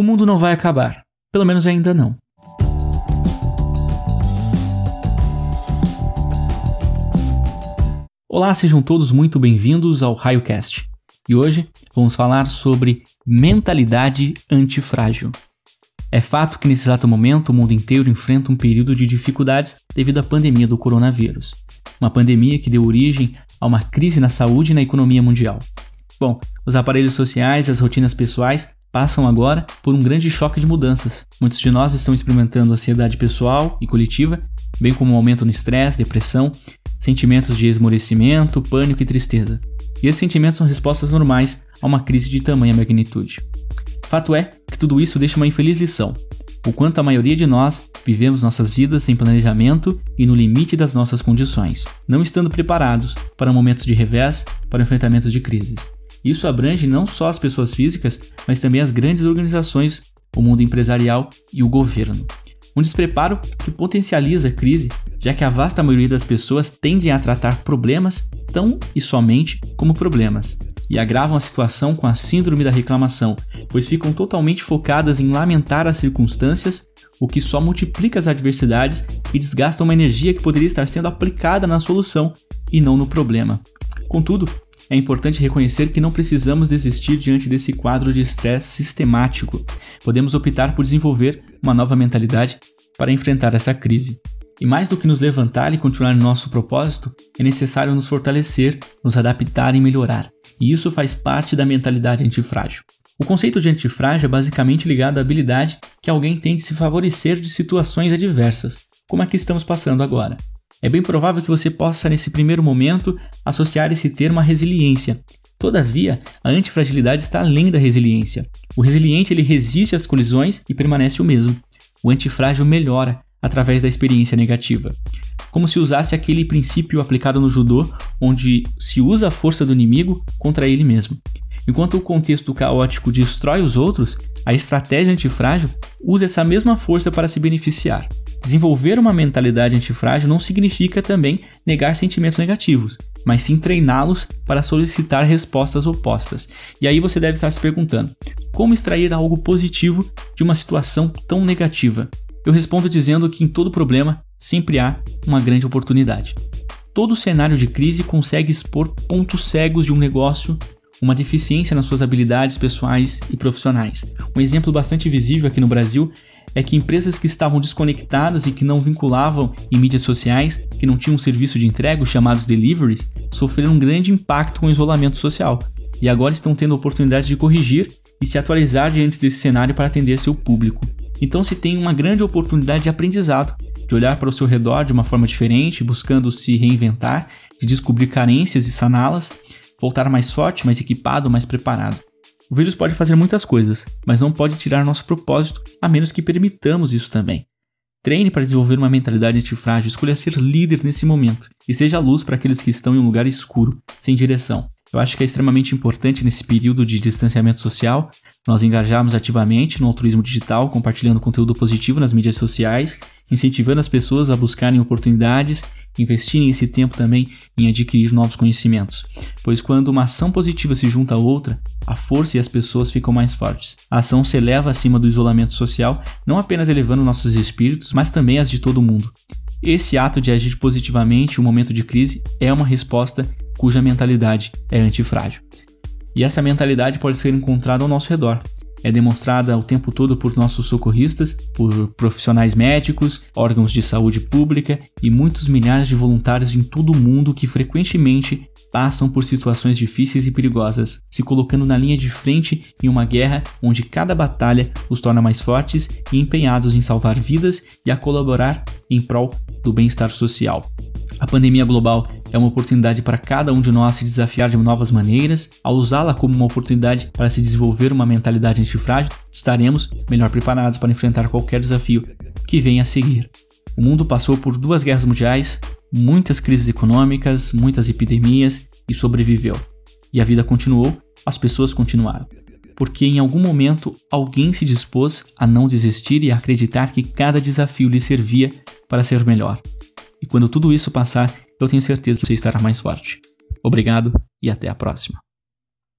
o mundo não vai acabar. Pelo menos ainda não. Olá, sejam todos muito bem-vindos ao RaioCast. E hoje vamos falar sobre mentalidade antifrágil. É fato que nesse exato momento o mundo inteiro enfrenta um período de dificuldades devido à pandemia do coronavírus. Uma pandemia que deu origem a uma crise na saúde e na economia mundial. Bom, os aparelhos sociais as rotinas pessoais passam agora por um grande choque de mudanças. Muitos de nós estão experimentando ansiedade pessoal e coletiva, bem como um aumento no estresse, depressão, sentimentos de esmorecimento, pânico e tristeza. E esses sentimentos são respostas normais a uma crise de tamanha magnitude. Fato é que tudo isso deixa uma infeliz lição. O quanto a maioria de nós vivemos nossas vidas sem planejamento e no limite das nossas condições, não estando preparados para momentos de revés, para enfrentamento de crises. Isso abrange não só as pessoas físicas, mas também as grandes organizações, o mundo empresarial e o governo. Um despreparo que potencializa a crise, já que a vasta maioria das pessoas tendem a tratar problemas tão e somente como problemas, e agravam a situação com a síndrome da reclamação, pois ficam totalmente focadas em lamentar as circunstâncias, o que só multiplica as adversidades e desgasta uma energia que poderia estar sendo aplicada na solução e não no problema. Contudo, é importante reconhecer que não precisamos desistir diante desse quadro de estresse sistemático. Podemos optar por desenvolver uma nova mentalidade para enfrentar essa crise. E mais do que nos levantar e continuar no nosso propósito, é necessário nos fortalecer, nos adaptar e melhorar. E isso faz parte da mentalidade antifrágil. O conceito de antifrágil é basicamente ligado à habilidade que alguém tem de se favorecer de situações adversas, como a que estamos passando agora. É bem provável que você possa, nesse primeiro momento, associar esse termo à resiliência. Todavia, a antifragilidade está além da resiliência. O resiliente ele resiste às colisões e permanece o mesmo. O antifrágil melhora através da experiência negativa. Como se usasse aquele princípio aplicado no judô, onde se usa a força do inimigo contra ele mesmo. Enquanto o contexto caótico destrói os outros, a estratégia antifrágil usa essa mesma força para se beneficiar. Desenvolver uma mentalidade antifrágil não significa também negar sentimentos negativos, mas sim treiná-los para solicitar respostas opostas. E aí você deve estar se perguntando: como extrair algo positivo de uma situação tão negativa? Eu respondo dizendo que em todo problema sempre há uma grande oportunidade. Todo cenário de crise consegue expor pontos cegos de um negócio, uma deficiência nas suas habilidades pessoais e profissionais. Um exemplo bastante visível aqui no Brasil é que empresas que estavam desconectadas e que não vinculavam em mídias sociais, que não tinham um serviço de entrega, chamados deliveries, sofreram um grande impacto com o isolamento social e agora estão tendo a oportunidade de corrigir e se atualizar diante desse cenário para atender seu público. Então se tem uma grande oportunidade de aprendizado, de olhar para o seu redor de uma forma diferente, buscando se reinventar, de descobrir carências e saná-las, voltar mais forte, mais equipado, mais preparado. O vírus pode fazer muitas coisas, mas não pode tirar nosso propósito, a menos que permitamos isso também. Treine para desenvolver uma mentalidade antifrágil, escolha ser líder nesse momento e seja luz para aqueles que estão em um lugar escuro, sem direção. Eu acho que é extremamente importante nesse período de distanciamento social nós engajarmos ativamente no altruísmo digital, compartilhando conteúdo positivo nas mídias sociais, incentivando as pessoas a buscarem oportunidades investirem esse tempo também em adquirir novos conhecimentos, pois quando uma ação positiva se junta a outra, a força e as pessoas ficam mais fortes. A ação se eleva acima do isolamento social, não apenas elevando nossos espíritos, mas também as de todo mundo. Esse ato de agir positivamente em um momento de crise é uma resposta cuja mentalidade é antifrágil. E essa mentalidade pode ser encontrada ao nosso redor, é demonstrada o tempo todo por nossos socorristas, por profissionais médicos, órgãos de saúde pública e muitos milhares de voluntários em todo o mundo que frequentemente passam por situações difíceis e perigosas, se colocando na linha de frente em uma guerra onde cada batalha os torna mais fortes e empenhados em salvar vidas e a colaborar em prol do bem-estar social. A pandemia global é uma oportunidade para cada um de nós se desafiar de novas maneiras. Ao usá-la como uma oportunidade para se desenvolver uma mentalidade antifrágil, estaremos melhor preparados para enfrentar qualquer desafio que venha a seguir. O mundo passou por duas guerras mundiais, muitas crises econômicas, muitas epidemias e sobreviveu. E a vida continuou, as pessoas continuaram. Porque em algum momento alguém se dispôs a não desistir e a acreditar que cada desafio lhe servia para ser melhor. E quando tudo isso passar, eu tenho certeza que você estará mais forte. Obrigado e até a próxima.